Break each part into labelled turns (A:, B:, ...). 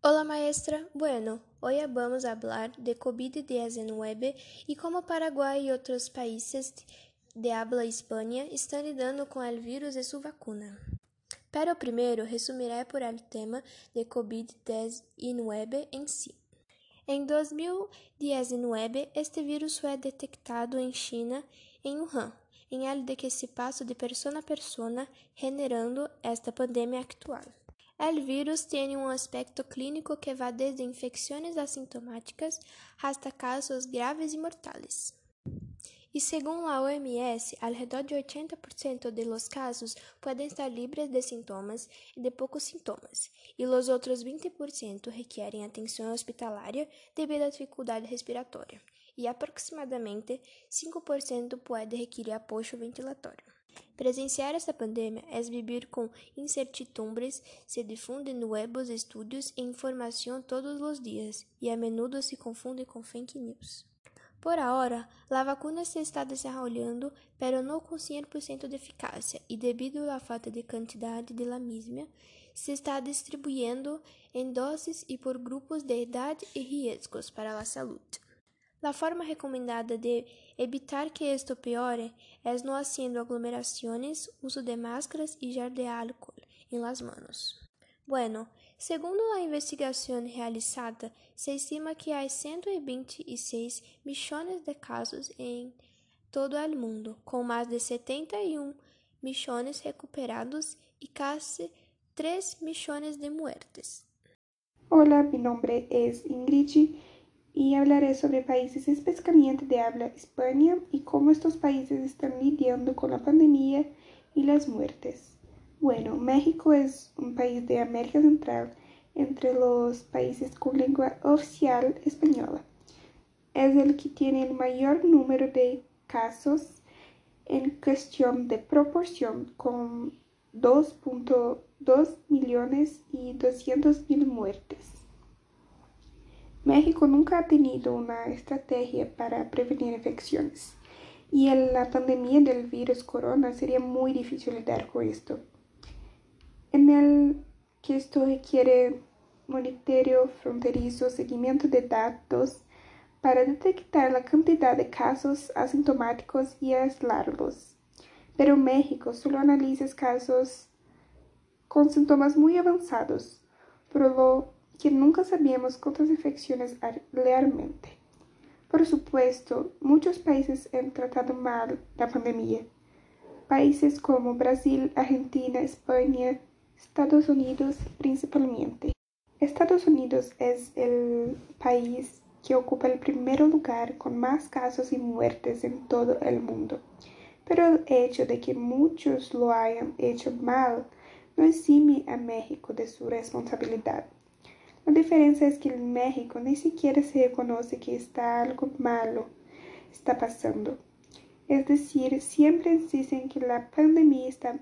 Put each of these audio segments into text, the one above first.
A: Hola maestra, bueno, hoy vamos a hablar de COVID-19 y cómo Paraguay y otros países de habla hispana están lidando con el virus de su vacuna. Pero primero resumiré por el tema de COVID-19 en sí. En 2019, este vírus fue detectado en China, en Wuhan, el de que se pasó de persona a persona, generando esta pandemia actual. El virus tem um aspecto clínico que vai desde infecções assintomáticas hasta casos graves e mortais. E segundo a OMS, alrededor de 80% de los casos podem estar livres de sintomas e de poucos sintomas, e os outros 20% requerem atenção hospitalária devido à dificuldade respiratória, e aproximadamente 5% pode requerer apoio ventilatório. Presenciar esta pandemia é vivir com incertidumbres, se difunde nuevos estudos e informação todos os dias, e a menudo se confunde com fake news. Por ahora, a vacuna se está desarrollando, pero não com 100% de eficácia, e devido à falta de quantidade de la misma, se está distribuindo em doses e por grupos de idade e riscos para a saúde. La forma recomendada de evitar que esto peore es no haciendo aglomeraciones, uso de máscaras y gel de alcohol en las manos. Bueno, segundo a investigação realizada, se estima que há 126 milhões de casos em todo o mundo, com mais de 71 milhões recuperados e quase 3 milhões de muertes.
B: Olá, meu nome é Ingrid y hablaré sobre países específicamente de habla España y cómo estos países están lidiando con la pandemia y las muertes. Bueno, México es un país de América Central entre los países con lengua oficial española. Es el que tiene el mayor número de casos en cuestión de proporción con 2.2 millones y 200 mil muertes. México nunca ha tenido una estrategia para prevenir infecciones y en la pandemia del virus corona sería muy difícil lidiar con esto. En el que esto requiere monitoreo fronterizo, seguimiento de datos para detectar la cantidad de casos asintomáticos y aislarlos. Pero México solo analiza casos con síntomas muy avanzados, por lo que nunca sabíamos cuántas infecciones realmente. Por supuesto, muchos países han tratado mal la pandemia. Países como Brasil, Argentina, España, Estados Unidos principalmente. Estados Unidos es el país que ocupa el primer lugar con más casos y muertes en todo el mundo. Pero el hecho de que muchos lo hayan hecho mal no exime a México de su responsabilidad. La diferencia es que en México ni siquiera se reconoce que está algo malo está pasando. Es decir, siempre insisten que la pandemia está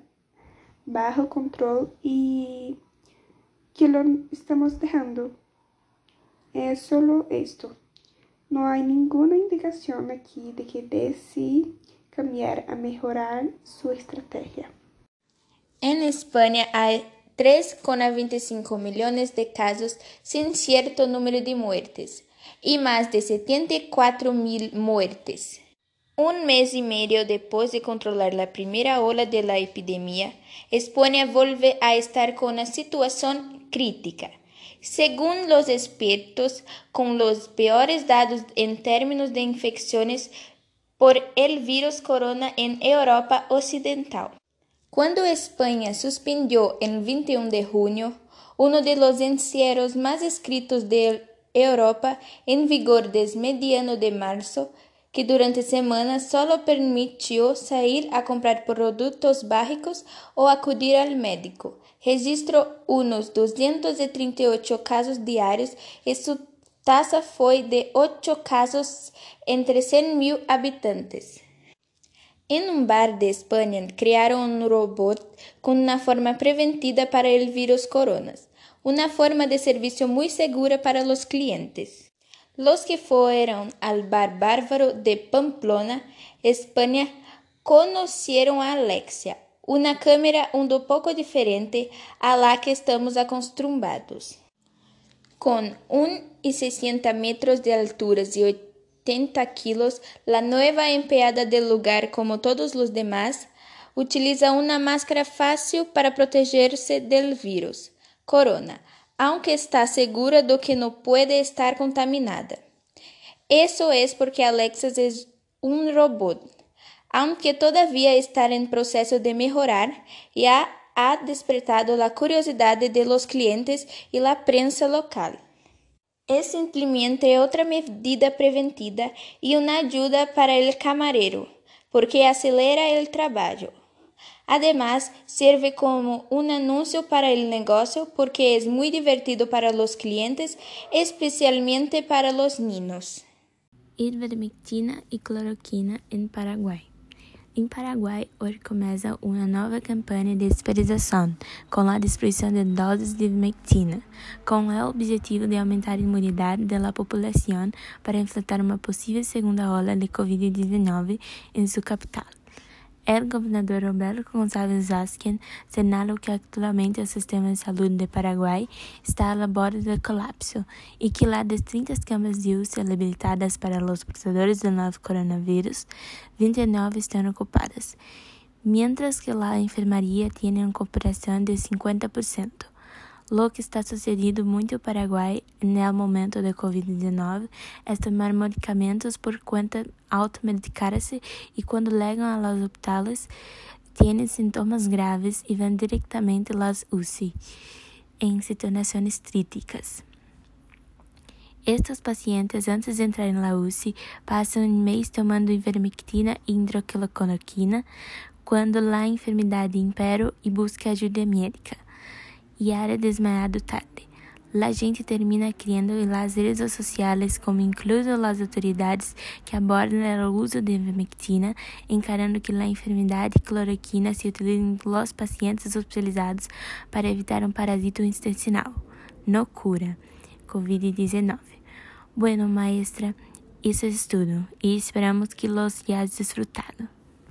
B: bajo control y que lo estamos dejando. Es solo esto. No hay ninguna indicación aquí de que decide cambiar a mejorar su estrategia.
C: En España hay 3,25 milhões de casos sem certo número de muertes e mais de 74 mil muertes. Um mês e meio depois de controlar a primeira ola da epidemia, Espanha volve a estar com uma situação crítica. Segundo os expertos, com os piores dados em termos de infecções por el vírus corona em Europa Ocidental. Cuando España suspendió el 21 de junio uno de los encierros más escritos de Europa en vigor desde mediano de marzo, que durante semanas solo permitió salir a comprar productos básicos o acudir al médico. Registró unos 238 casos diarios y su tasa fue de 8 casos entre 100.000 habitantes. En un bar de España crearon un robot con una forma preventiva para el virus coronas, una forma de servicio muy segura para los clientes. Los que fueron al bar bárbaro de Pamplona, España, conocieron a Alexia, una cámara un poco diferente a la que estamos acostumbrados. Con 1,60 metros de altura y 80 kilos, la nueva empleada del lugar, como todos los demás, utiliza una máscara fácil para protegerse del virus, corona, aunque está segura de que no puede estar contaminada. Eso es porque Alexis es un robot, aunque todavía está en proceso de mejorar, ya ha despertado la curiosidad de los clientes y la prensa local. Es simplemente otra medida preventiva y una ayuda para el camarero, porque acelera el trabajo. Además, sirve como un anuncio para el negocio porque es muy divertido para los clientes, especialmente para los niños.
D: Ivermectina e cloroquina em Paraguai. Em Paraguai, hoje começa uma nova campanha de esterilização, com a distribuição de doses de ivermectina, com o objetivo de aumentar a imunidade da população para enfrentar uma possível segunda onda de Covid-19 em sua capital. El gobernador Roberto González Vázquez señaló que actualmente el sistema de salud de Paraguay está a la borde del colapso y que las de 30 camas de UCI habilitadas para los portadores del nuevo coronavirus, 29 están ocupadas, mientras que la enfermería tiene una cooperación de 50%. Lo que está sucediendo muito no Paraguai no momento da Covid-19 é tomar medicamentos por conta automedicar-se e quando legam a los hospitales têm sintomas graves e vão diretamente às UCI em situações críticas. Estes pacientes, antes de entrar na UCI, passam um mês tomando ivermectina e hidroxicloroquina quando a enfermidade impera e busca ajuda médica era desmaiado tarde. La gente termina criando las redes sociais, como incluso as autoridades que abordam o uso de ivermectina, encarando que a enfermidade cloroquina se utiliza em los pacientes hospitalizados para evitar um parasito intestinal. No cura COVID-19. Bueno, maestra, isso é tudo e esperamos que los hayas disfrutado.